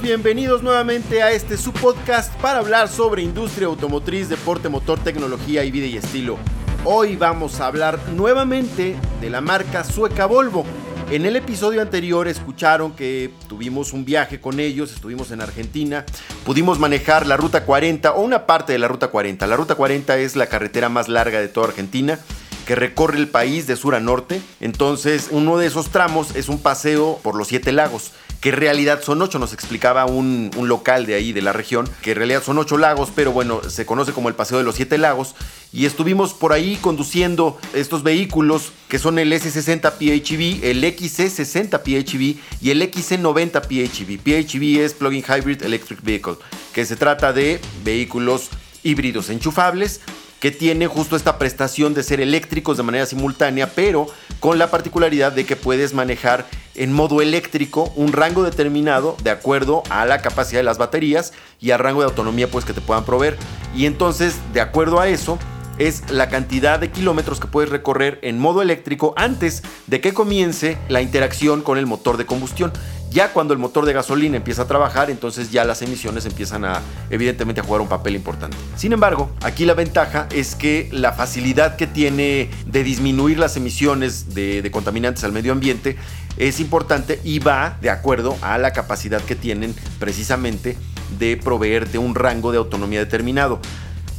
Bienvenidos nuevamente a este su podcast para hablar sobre industria automotriz, deporte, motor, tecnología y vida y estilo. Hoy vamos a hablar nuevamente de la marca sueca Volvo. En el episodio anterior escucharon que tuvimos un viaje con ellos, estuvimos en Argentina, pudimos manejar la Ruta 40 o una parte de la Ruta 40. La Ruta 40 es la carretera más larga de toda Argentina que recorre el país de sur a norte. Entonces, uno de esos tramos es un paseo por los siete lagos que en realidad son ocho, nos explicaba un, local de ahí, de la región, que en realidad son ocho lagos, pero bueno, se conoce como el Paseo de los Siete Lagos, y estuvimos por ahí conduciendo estos vehículos que son el S60 PHEV, el XC60 PHEV y el XC90 PHEV. PHEV es Plug-in Hybrid Electric Vehicle, que se trata de vehículos híbridos enchufables que tienen justo esta prestación de ser eléctricos de manera simultánea, pero con la particularidad de que puedes manejar en modo eléctrico un rango determinado de acuerdo a la capacidad de las baterías y al rango de autonomía pues que te puedan proveer. Y entonces, de acuerdo a eso, es la cantidad de kilómetros que puedes recorrer en modo eléctrico antes de que comience la interacción con el motor de combustión. Ya cuando el motor de gasolina empieza a trabajar, entonces ya las emisiones empiezan a, evidentemente, a jugar un papel importante. Sin embargo, aquí la ventaja es que la facilidad que tiene de disminuir las emisiones de, contaminantes al medio ambiente es importante y va de acuerdo a la capacidad que tienen precisamente de proveerte un rango de autonomía determinado.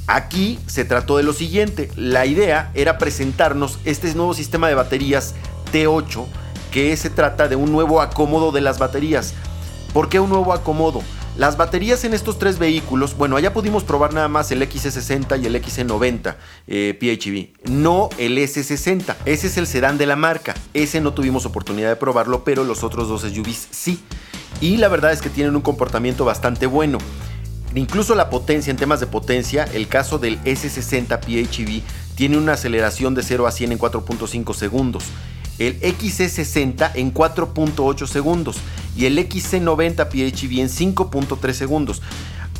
Aquí se trató de lo siguiente, la idea era presentarnos este nuevo sistema de baterías T8 que se trata de un nuevo acomodo de las baterías. ¿Por qué un nuevo acomodo? Las baterías en estos tres vehículos, bueno, allá pudimos probar nada más el XC60 y el XC90 eh, PHEV, no el S60. Ese es el sedán de la marca. Ese no tuvimos oportunidad de probarlo, pero los otros dos SUVs sí. Y la verdad es que tienen un comportamiento bastante bueno. Incluso la potencia, en temas de potencia, el caso del S60 PHEV tiene una aceleración de 0 a 100 en 4.5 segundos el XC60 en 4.8 segundos y el XC90 PHEV en 5.3 segundos.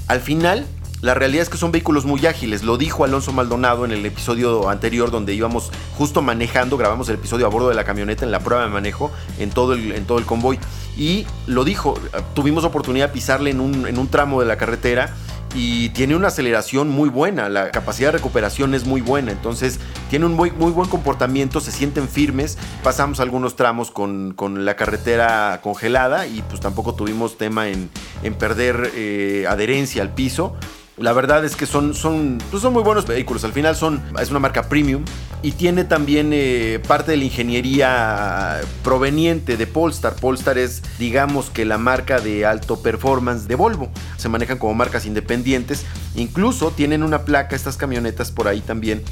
Al final, la realidad es que son vehículos muy ágiles. Lo dijo Alonso Maldonado en el episodio anterior donde íbamos justo manejando, grabamos el episodio a bordo de la camioneta en la prueba de manejo en todo el, en todo el convoy. Y lo dijo, tuvimos oportunidad de pisarle en un, en un tramo de la carretera y tiene una aceleración muy buena, la capacidad de recuperación es muy buena, entonces tiene un muy, muy buen comportamiento, se sienten firmes, pasamos algunos tramos con, la carretera congelada y pues tampoco tuvimos tema en, perder eh, adherencia al piso. La verdad es que son, son, pues son muy buenos vehículos. Al final son, es una marca premium y tiene también eh, parte de la ingeniería proveniente de Polestar. Polestar es, digamos que la marca de alto performance de Volvo. Se manejan como marcas independientes. Incluso tienen una placa, estas camionetas por ahí también,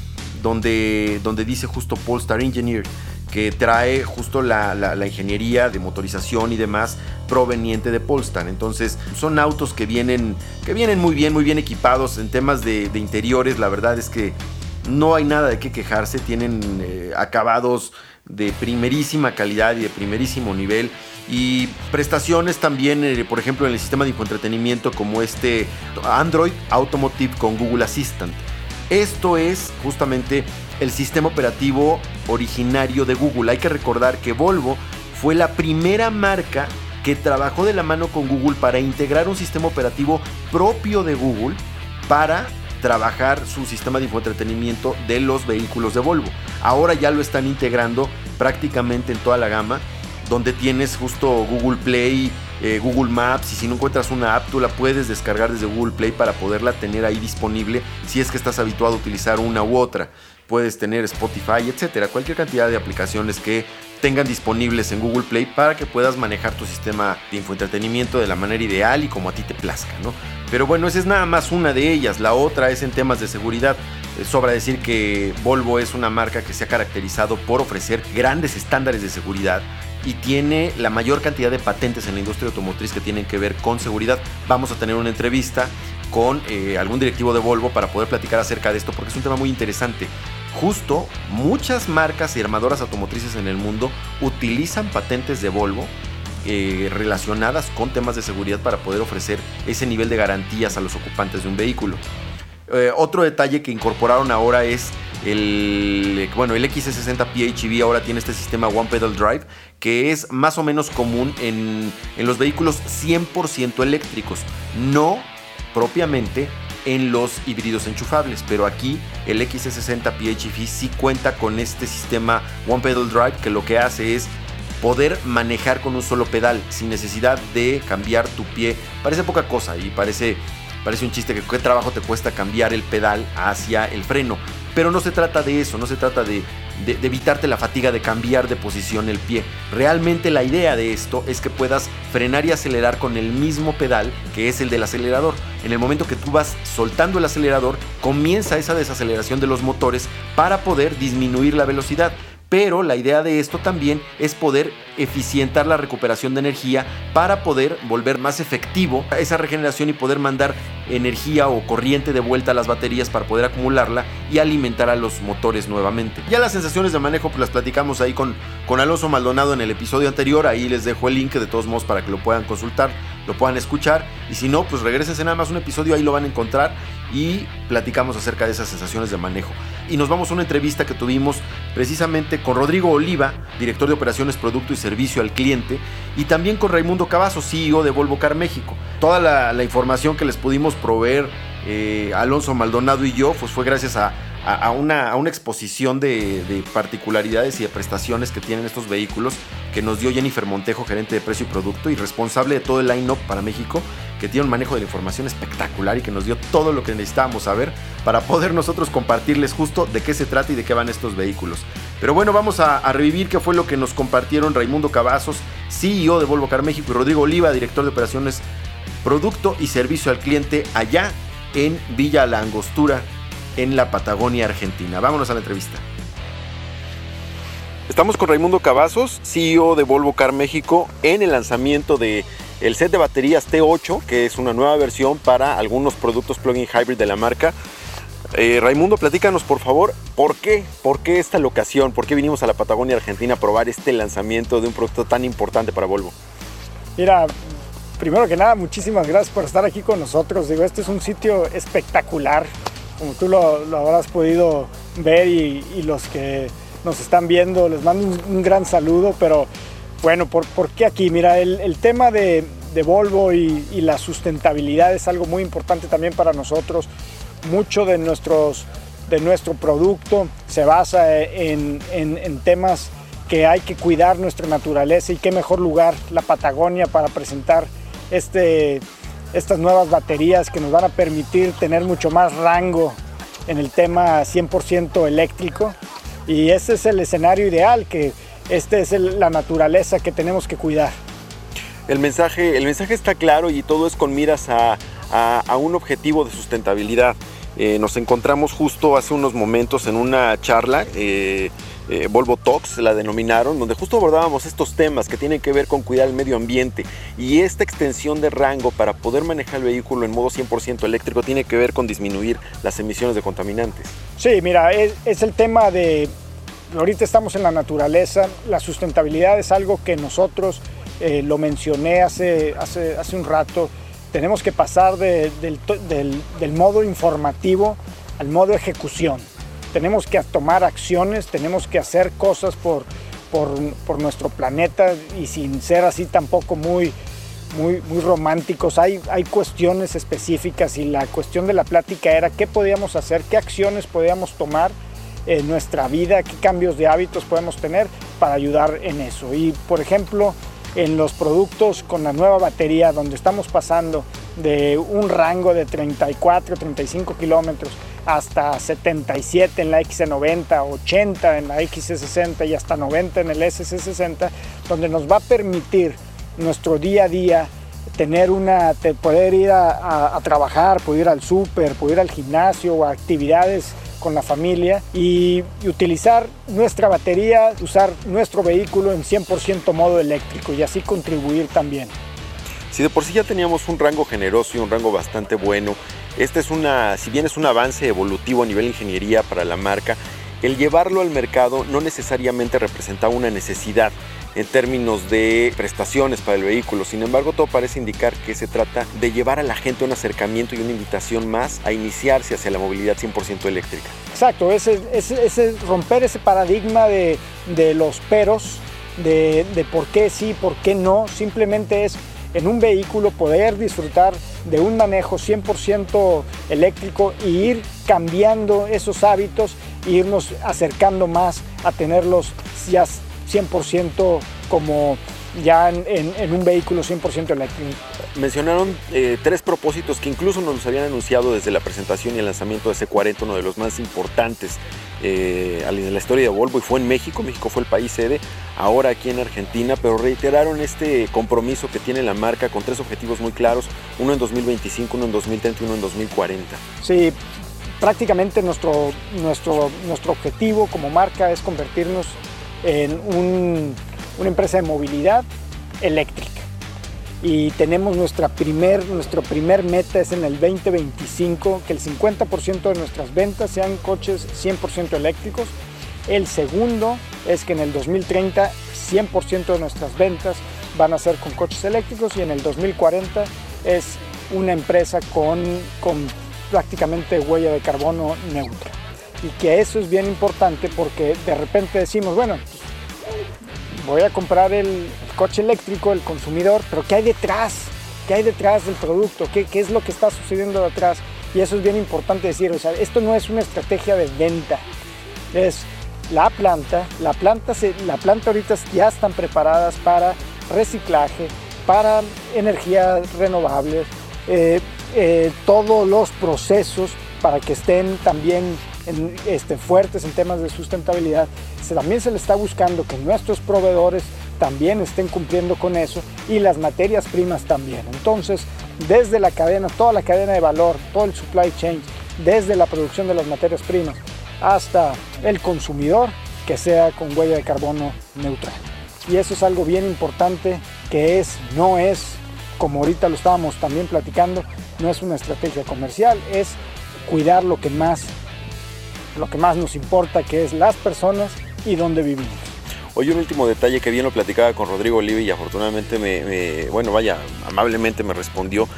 donde, donde dice justo Polestar Engineer que trae justo la, ingeniería de motorización y demás proveniente de Polestar. Entonces son autos que vienen, que vienen muy bien, muy bien equipados en temas de, interiores. La verdad es que no hay nada de qué quejarse. Tienen eh, acabados de primerísima calidad y de primerísimo nivel. Y prestaciones también, eh, por ejemplo, en el sistema de infoentretenimiento como este Android Automotive con Google Assistant. Esto es justamente el sistema operativo originario de Google. Hay que recordar que Volvo fue la primera marca que trabajó de la mano con Google para integrar un sistema operativo propio de Google para trabajar su sistema de infoentretenimiento de los vehículos de Volvo. Ahora ya lo están integrando prácticamente en toda la gama, donde tienes justo Google Play, eh, Google Maps y si no encuentras una app tú la puedes descargar desde Google Play para poderla tener ahí disponible si es que estás habituado a utilizar una u otra puedes tener Spotify, etcétera, cualquier cantidad de aplicaciones que tengan disponibles en Google Play para que puedas manejar tu sistema de infoentretenimiento de la manera ideal y como a ti te plazca, ¿no? Pero bueno, esa es nada más una de ellas. La otra es en temas de seguridad. Eh, sobra decir que Volvo es una marca que se ha caracterizado por ofrecer grandes estándares de seguridad y tiene la mayor cantidad de patentes en la industria automotriz que tienen que ver con seguridad. Vamos a tener una entrevista con eh, algún directivo de Volvo para poder platicar acerca de esto porque es un tema muy interesante justo muchas marcas y armadoras automotrices en el mundo utilizan patentes de Volvo eh, relacionadas con temas de seguridad para poder ofrecer ese nivel de garantías a los ocupantes de un vehículo. Eh, otro detalle que incorporaron ahora es el, bueno, el XC60 PHEV ahora tiene este sistema One Pedal Drive que es más o menos común en, en los vehículos 100% eléctricos, no propiamente en los híbridos enchufables, pero aquí el XC60 PHEV sí cuenta con este sistema One Pedal Drive que lo que hace es poder manejar con un solo pedal sin necesidad de cambiar tu pie. Parece poca cosa y parece, parece un chiste que qué trabajo te cuesta cambiar el pedal hacia el freno. Pero no se trata de eso, no se trata de, de, evitarte la fatiga de cambiar de posición el pie. Realmente la idea de esto es que puedas frenar y acelerar con el mismo pedal que es el del acelerador. En el momento que tú vas soltando el acelerador, comienza esa desaceleración de los motores para poder disminuir la velocidad pero la idea de esto también es poder eficientar la recuperación de energía para poder volver más efectivo esa regeneración y poder mandar energía o corriente de vuelta a las baterías para poder acumularla y alimentar a los motores nuevamente. Ya las sensaciones de manejo pues las platicamos ahí con, con Alonso Maldonado en el episodio anterior, ahí les dejo el link de todos modos para que lo puedan consultar, lo puedan escuchar y si no pues regresense nada más un episodio, ahí lo van a encontrar y platicamos acerca de esas sensaciones de manejo. Y nos vamos a una entrevista que tuvimos precisamente con Rodrigo Oliva, director de operaciones, producto y servicio al cliente, y también con Raimundo Cavazo, CEO de Volvo Car México. Toda la, información que les pudimos proveer eh, Alonso Maldonado y yo, pues fue gracias a, a, una, exposición de, particularidades y de prestaciones que tienen estos vehículos que nos dio Jennifer Montejo, gerente de precio y producto y responsable de todo el line-up para México, que tiene un manejo de la información espectacular y que nos dio todo lo que necesitábamos saber para poder nosotros compartirles justo de qué se trata y de qué van estos vehículos. Pero bueno, vamos a, a revivir qué fue lo que nos compartieron Raimundo Cavazos, CEO de Volvo Car México, y Rodrigo Oliva, director de operaciones, producto y servicio al cliente allá en Villa La Angostura, en la Patagonia Argentina. Vámonos a la entrevista. Estamos con Raimundo Cavazos, CEO de Volvo Car México, en el lanzamiento de el set de baterías T8, que es una nueva versión para algunos productos plug-in hybrid de la marca. Eh, Raimundo, platícanos por favor, ¿por qué? ¿Por qué esta locación? ¿Por qué vinimos a la Patagonia Argentina a probar este lanzamiento de un producto tan importante para Volvo? Mira, primero que nada, muchísimas gracias por estar aquí con nosotros. Digo, este es un sitio espectacular como tú lo, habrás podido ver y, los que nos están viendo, les mando un, gran saludo, pero bueno, ¿por, por qué aquí? Mira, el, tema de, Volvo y, la sustentabilidad es algo muy importante también para nosotros. Mucho de, nuestros, de nuestro producto se basa en, en temas que hay que cuidar nuestra naturaleza y qué mejor lugar la Patagonia para presentar este estas nuevas baterías que nos van a permitir tener mucho más rango en el tema 100% eléctrico y ese es el escenario ideal, que esta es la naturaleza que tenemos que cuidar. El mensaje, el mensaje está claro y todo es con miras a, un objetivo de sustentabilidad. Eh, nos encontramos justo hace unos momentos en una charla eh, eh, Volvo Talks, la denominaron, donde justo abordábamos estos temas que tienen que ver con cuidar el medio ambiente y esta extensión de rango para poder manejar el vehículo en modo 100% eléctrico tiene que ver con disminuir las emisiones de contaminantes. Sí, mira, es, el tema de, ahorita estamos en la naturaleza, la sustentabilidad es algo que nosotros, eh, lo mencioné hace, hace, hace un rato, tenemos que pasar del, del modo informativo al modo ejecución tenemos que tomar acciones, tenemos que hacer cosas por, por, nuestro planeta y sin ser así tampoco muy, muy, muy románticos. Hay, hay cuestiones específicas y la cuestión de la plática era qué podíamos hacer, qué acciones podíamos tomar en nuestra vida, qué cambios de hábitos podemos tener para ayudar en eso. Y por ejemplo, en los productos con la nueva batería, donde estamos pasando de un rango de 34, 35 kilómetros hasta 77 en la XC90, 80 en la XC60 y hasta 90 en el SC60, donde nos va a permitir nuestro día a día tener una, poder ir a, trabajar, poder ir al súper, poder ir al gimnasio o actividades con la familia y, utilizar nuestra batería, usar nuestro vehículo en 100% modo eléctrico y así contribuir también. Si de por sí ya teníamos un rango generoso y un rango bastante bueno, este es una, si bien es un avance evolutivo a nivel ingeniería para la marca, el llevarlo al mercado no necesariamente representaba una necesidad en términos de prestaciones para el vehículo. Sin embargo, todo parece indicar que se trata de llevar a la gente un acercamiento y una invitación más a iniciarse hacia la movilidad 100% eléctrica. Exacto, ese, ese, romper ese paradigma de, los peros, de, de por qué sí, por qué no, simplemente es en un vehículo poder disfrutar de un manejo 100% eléctrico y ir cambiando esos hábitos e irnos acercando más a tenerlos ya 100% como ya en, un vehículo 100% eléctrico. Mencionaron eh, tres propósitos que incluso nos habían anunciado desde la presentación y el lanzamiento de C40, uno de los más importantes eh, en la historia de Volvo, y fue en México, México fue el país sede, ahora aquí en Argentina, pero reiteraron este compromiso que tiene la marca con tres objetivos muy claros, uno en 2025, uno en 2030 y uno en 2040. Sí, prácticamente nuestro, nuestro, nuestro objetivo como marca es convertirnos en una empresa de movilidad eléctrica. Y tenemos nuestra primer, nuestro primer meta es en el 2025 que el 50% de nuestras ventas sean coches 100% eléctricos. El segundo es que en el 2030 100% de nuestras ventas van a ser con coches eléctricos y en el 2040 es una empresa con, con prácticamente huella de carbono neutra y que eso es bien importante porque de repente decimos, bueno, voy a comprar el coche eléctrico, el consumidor, pero ¿qué hay detrás? ¿Qué hay detrás del producto? ¿Qué, qué es lo que está sucediendo detrás? Y eso es bien importante decir, o sea, esto no es una estrategia de venta, es la planta, la planta, se, la planta ahorita ya están preparadas para reciclaje, para energías renovables, eh, eh, todos los procesos para que estén también este, fuertes en temas de sustentabilidad, también se le está buscando que nuestros proveedores también estén cumpliendo con eso y las materias primas también. Entonces, desde la cadena, toda la cadena de valor, todo el supply chain, desde la producción de las materias primas hasta el consumidor, que sea con huella de carbono neutral. Y eso es algo bien importante que es, no es, como ahorita lo estábamos también platicando, no es una estrategia comercial, es cuidar lo que más lo que más nos importa, que es las personas y dónde vivimos. Oye, un último detalle que bien lo platicaba con Rodrigo Olive y afortunadamente me, bueno, vaya, amablemente me respondió,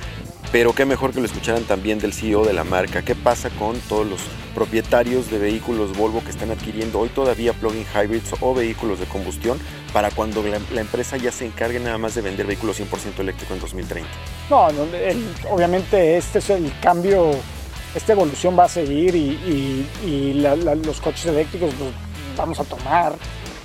pero qué mejor que lo escucharan también del CEO de la marca. ¿Qué pasa con todos los propietarios de vehículos Volvo que están adquiriendo hoy todavía plug-in hybrids o vehículos de combustión para cuando la, empresa ya se encargue nada más de vender vehículos 100% eléctricos en 2030? No, obviamente este es el cambio esta evolución va a seguir y, los coches eléctricos los vamos a tomar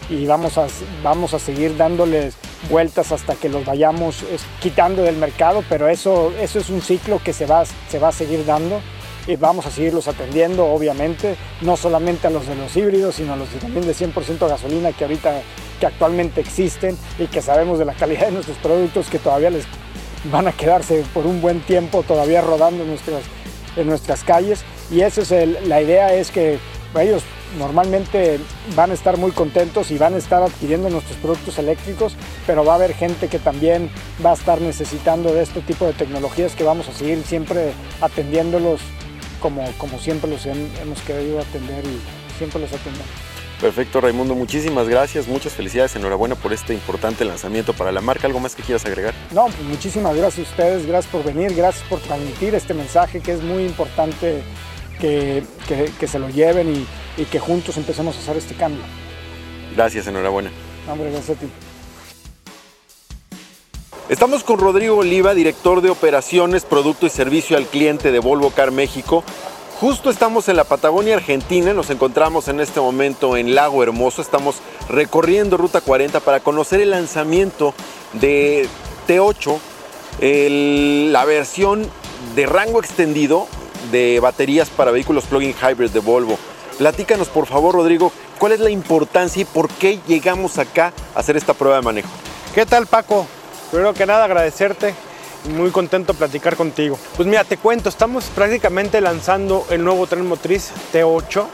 y vamos a, vamos a seguir dándoles vueltas hasta que los vayamos quitando del mercado, pero eso, eso es un ciclo que se va, se va a seguir dando y vamos a seguirlos atendiendo, obviamente, no solamente a los de los híbridos, sino a los también de 100% gasolina que ahorita que actualmente existen y que sabemos de la calidad de nuestros productos que todavía les van a quedarse por un buen tiempo todavía rodando nuestras en nuestras calles y esa es la idea es que ellos normalmente van a estar muy contentos y van a estar adquiriendo nuestros productos eléctricos, pero va a haber gente que también va a estar necesitando de este tipo de tecnologías que vamos a seguir siempre atendiéndolos como, como siempre los hemos querido atender y siempre los atendemos. Perfecto, Raimundo. Muchísimas gracias, muchas felicidades, enhorabuena por este importante lanzamiento para la marca. ¿Algo más que quieras agregar? No, pues muchísimas gracias a ustedes, gracias por venir, gracias por transmitir este mensaje que es muy importante que, se lo lleven y, que juntos empecemos a hacer este cambio. Gracias, enhorabuena. Hombre, gracias a ti. Estamos con Rodrigo Oliva, director de operaciones, producto y servicio al cliente de Volvo Car México. Justo estamos en la Patagonia Argentina, nos encontramos en este momento en Lago Hermoso, estamos recorriendo Ruta 40 para conocer el lanzamiento de T8, la versión de rango extendido de baterías para vehículos plug-in hybrid de Volvo. Platícanos por favor Rodrigo, ¿cuál es la importancia y por qué llegamos acá a hacer esta prueba de manejo? ¿Qué tal Paco? Primero que nada agradecerte muy contento de platicar contigo. Pues mira, te cuento, estamos prácticamente lanzando el nuevo tren motriz T8,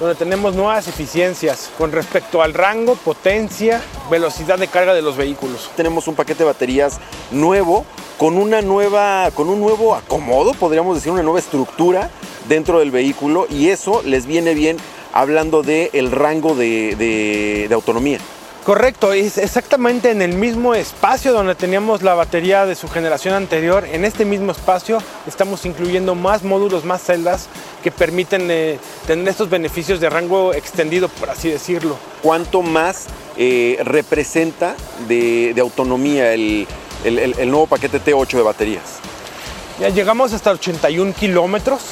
donde tenemos nuevas eficiencias con respecto al rango, potencia, velocidad de carga de los vehículos. Tenemos un paquete de baterías nuevo con una nueva con un nuevo acomodo, podríamos decir una nueva estructura dentro del vehículo y eso les viene bien hablando del el rango de, autonomía. Correcto, es exactamente en el mismo espacio donde teníamos la batería de su generación anterior. En este mismo espacio estamos incluyendo más módulos, más celdas que permiten eh, tener estos beneficios de rango extendido, por así decirlo. ¿Cuánto más eh, representa de, autonomía el, nuevo paquete T8 de baterías? Ya llegamos hasta 81 kilómetros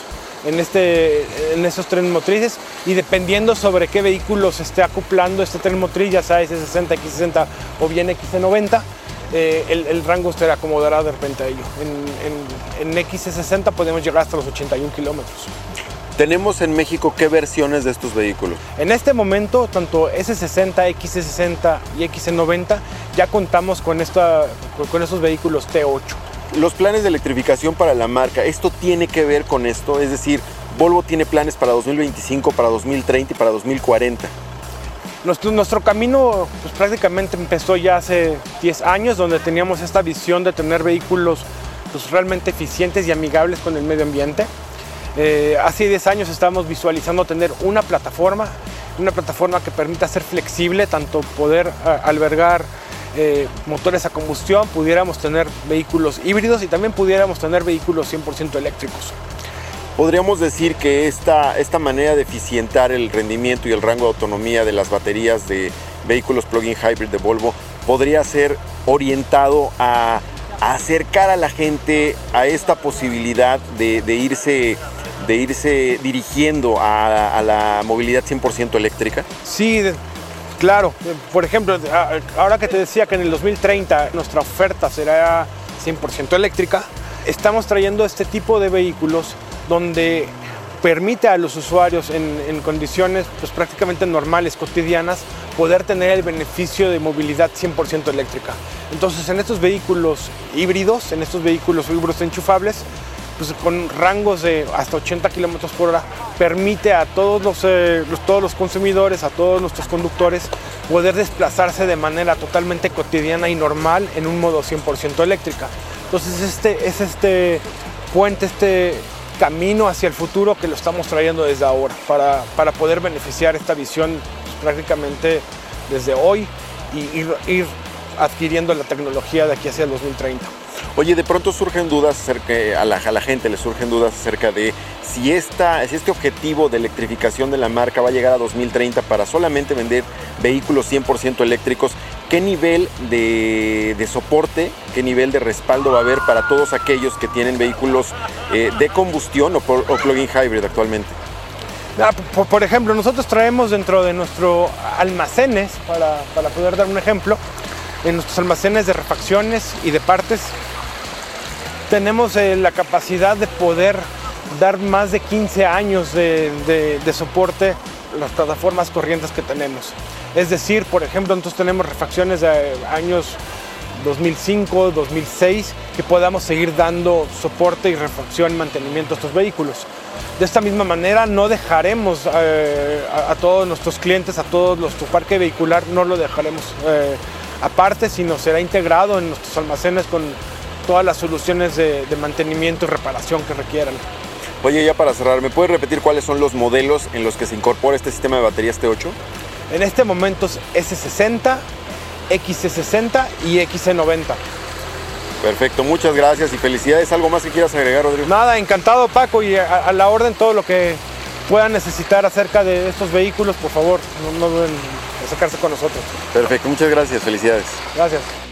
en, este, en estos trenes motrices y dependiendo sobre qué vehículo se esté acoplando este tren motriz, ya sea S60, X60 o bien X90, eh, el, rango se acomodará de repente a ello. En, en, en X60 podemos llegar hasta los 81 kilómetros. ¿Tenemos en México qué versiones de estos vehículos? En este momento, tanto S60, X60 y X90 ya contamos con, esta, con estos vehículos T8. Los planes de electrificación para la marca, ¿esto tiene que ver con esto? Es decir, Volvo tiene planes para 2025, para 2030 y para 2040. Nuestro, camino pues, prácticamente empezó ya hace 10 años, donde teníamos esta visión de tener vehículos pues, realmente eficientes y amigables con el medio ambiente. Eh, hace 10 años estábamos visualizando tener una plataforma, una plataforma que permita ser flexible, tanto poder albergar eh, motores a combustión, pudiéramos tener vehículos híbridos y también pudiéramos tener vehículos 100% eléctricos. Podríamos decir que esta, esta manera de eficientar el rendimiento y el rango de autonomía de las baterías de vehículos plug-in hybrid de Volvo podría ser orientado a, acercar a la gente a esta posibilidad de, irse de irse dirigiendo a, a la movilidad 100% eléctrica? Sí, Claro, por ejemplo, ahora que te decía que en el 2030 nuestra oferta será 100% eléctrica, estamos trayendo este tipo de vehículos donde permite a los usuarios en, condiciones pues, prácticamente normales, cotidianas, poder tener el beneficio de movilidad 100% eléctrica. Entonces, en estos vehículos híbridos, en estos vehículos híbridos enchufables, pues, con rangos de hasta 80 kilómetros por hora, permite a todos eh, los, todos los consumidores, a todos nuestros conductores, poder desplazarse de manera totalmente cotidiana y normal en un modo 100% eléctrica. Entonces este es este puente, este camino hacia el futuro que lo estamos trayendo desde ahora para, para poder beneficiar esta visión prácticamente desde hoy y ir adquiriendo la tecnología de aquí hacia el 2030. Oye, de pronto surgen dudas acerca, a la, gente le surgen dudas acerca de si, esta, si este objetivo de electrificación de la marca va a llegar a 2030 para solamente vender vehículos 100% eléctricos, ¿qué nivel de, soporte, qué nivel de respaldo va a haber para todos aquellos que tienen vehículos eh, de combustión o, plug-in hybrid actualmente? Ah, por, ejemplo, nosotros traemos dentro de nuestros almacenes, para, para poder dar un ejemplo, en nuestros almacenes de refacciones y de partes tenemos eh, la capacidad de poder dar más de 15 años de, soporte a las plataformas corrientes que tenemos. Es decir, por ejemplo, nosotros tenemos refacciones de años 2005, 2006, que podamos seguir dando soporte y refacción y mantenimiento a estos vehículos. De esta misma manera no dejaremos eh, a, todos nuestros clientes, a todo nuestro parque vehicular, no lo dejaremos eh, aparte, sino será integrado en nuestros almacenes con todas las soluciones de, mantenimiento y reparación que requieran. Oye, ya para cerrar, ¿me puedes repetir cuáles son los modelos en los que se incorpora este sistema de baterías T8? En este momento es S60, XC60 y XC90. Perfecto, muchas gracias y felicidades. ¿Algo más que quieras agregar, Rodrigo? Nada, encantado Paco y a, la orden todo lo que puedan necesitar acerca de estos vehículos, por favor, no, no duden en sacarse con nosotros. Perfecto, muchas gracias, felicidades. Gracias.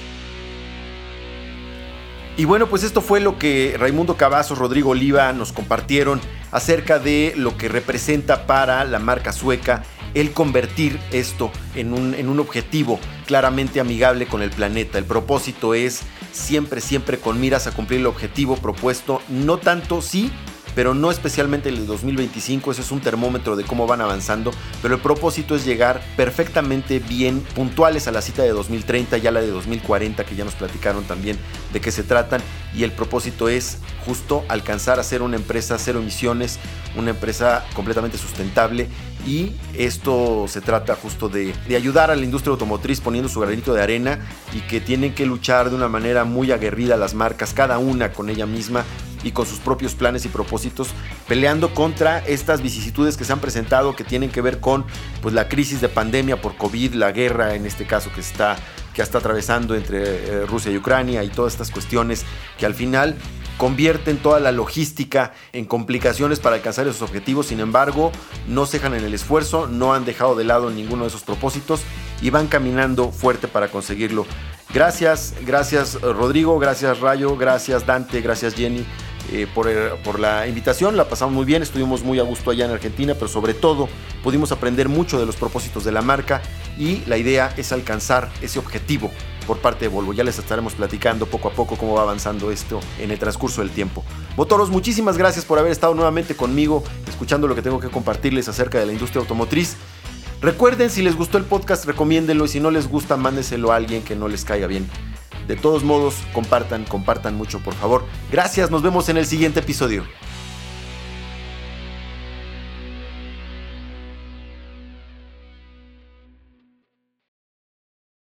Y bueno, pues esto fue lo que Raimundo Cavazos, Rodrigo Oliva nos compartieron acerca de lo que representa para la marca sueca el convertir esto en un, en un objetivo claramente amigable con el planeta. El propósito es siempre, siempre con miras a cumplir el objetivo propuesto, no tanto sí, pero no especialmente el 2025, ese es un termómetro de cómo van avanzando, pero el propósito es llegar perfectamente bien puntuales a la cita de 2030, ya la de 2040 que ya nos platicaron también de qué se tratan y el propósito es justo alcanzar a ser una empresa cero emisiones, una empresa completamente sustentable y esto se trata justo de, de, ayudar a la industria automotriz poniendo su granito de arena y que tienen que luchar de una manera muy aguerrida las marcas, cada una con ella misma y con sus propios planes y propósitos, peleando contra estas vicisitudes que se han presentado que tienen que ver con pues, la crisis de pandemia por COVID, la guerra en este caso que está, que está atravesando entre eh, Rusia y Ucrania y todas estas cuestiones que al final convierten toda la logística en complicaciones para alcanzar esos objetivos, sin embargo, no cejan en el esfuerzo, no han dejado de lado ninguno de esos propósitos y van caminando fuerte para conseguirlo. Gracias, gracias Rodrigo, gracias Rayo, gracias Dante, gracias Jenny. Eh, por, por, la invitación, la pasamos muy bien, estuvimos muy a gusto allá en Argentina, pero sobre todo pudimos aprender mucho de los propósitos de la marca y la idea es alcanzar ese objetivo por parte de Volvo. Ya les estaremos platicando poco a poco cómo va avanzando esto en el transcurso del tiempo. Motoros, muchísimas gracias por haber estado nuevamente conmigo, escuchando lo que tengo que compartirles acerca de la industria automotriz. Recuerden, si les gustó el podcast, recomiéndenlo y si no les gusta, mándeselo a alguien que no les caiga bien. De todos modos, compartan, compartan mucho, por favor. Gracias, nos vemos en el siguiente episodio.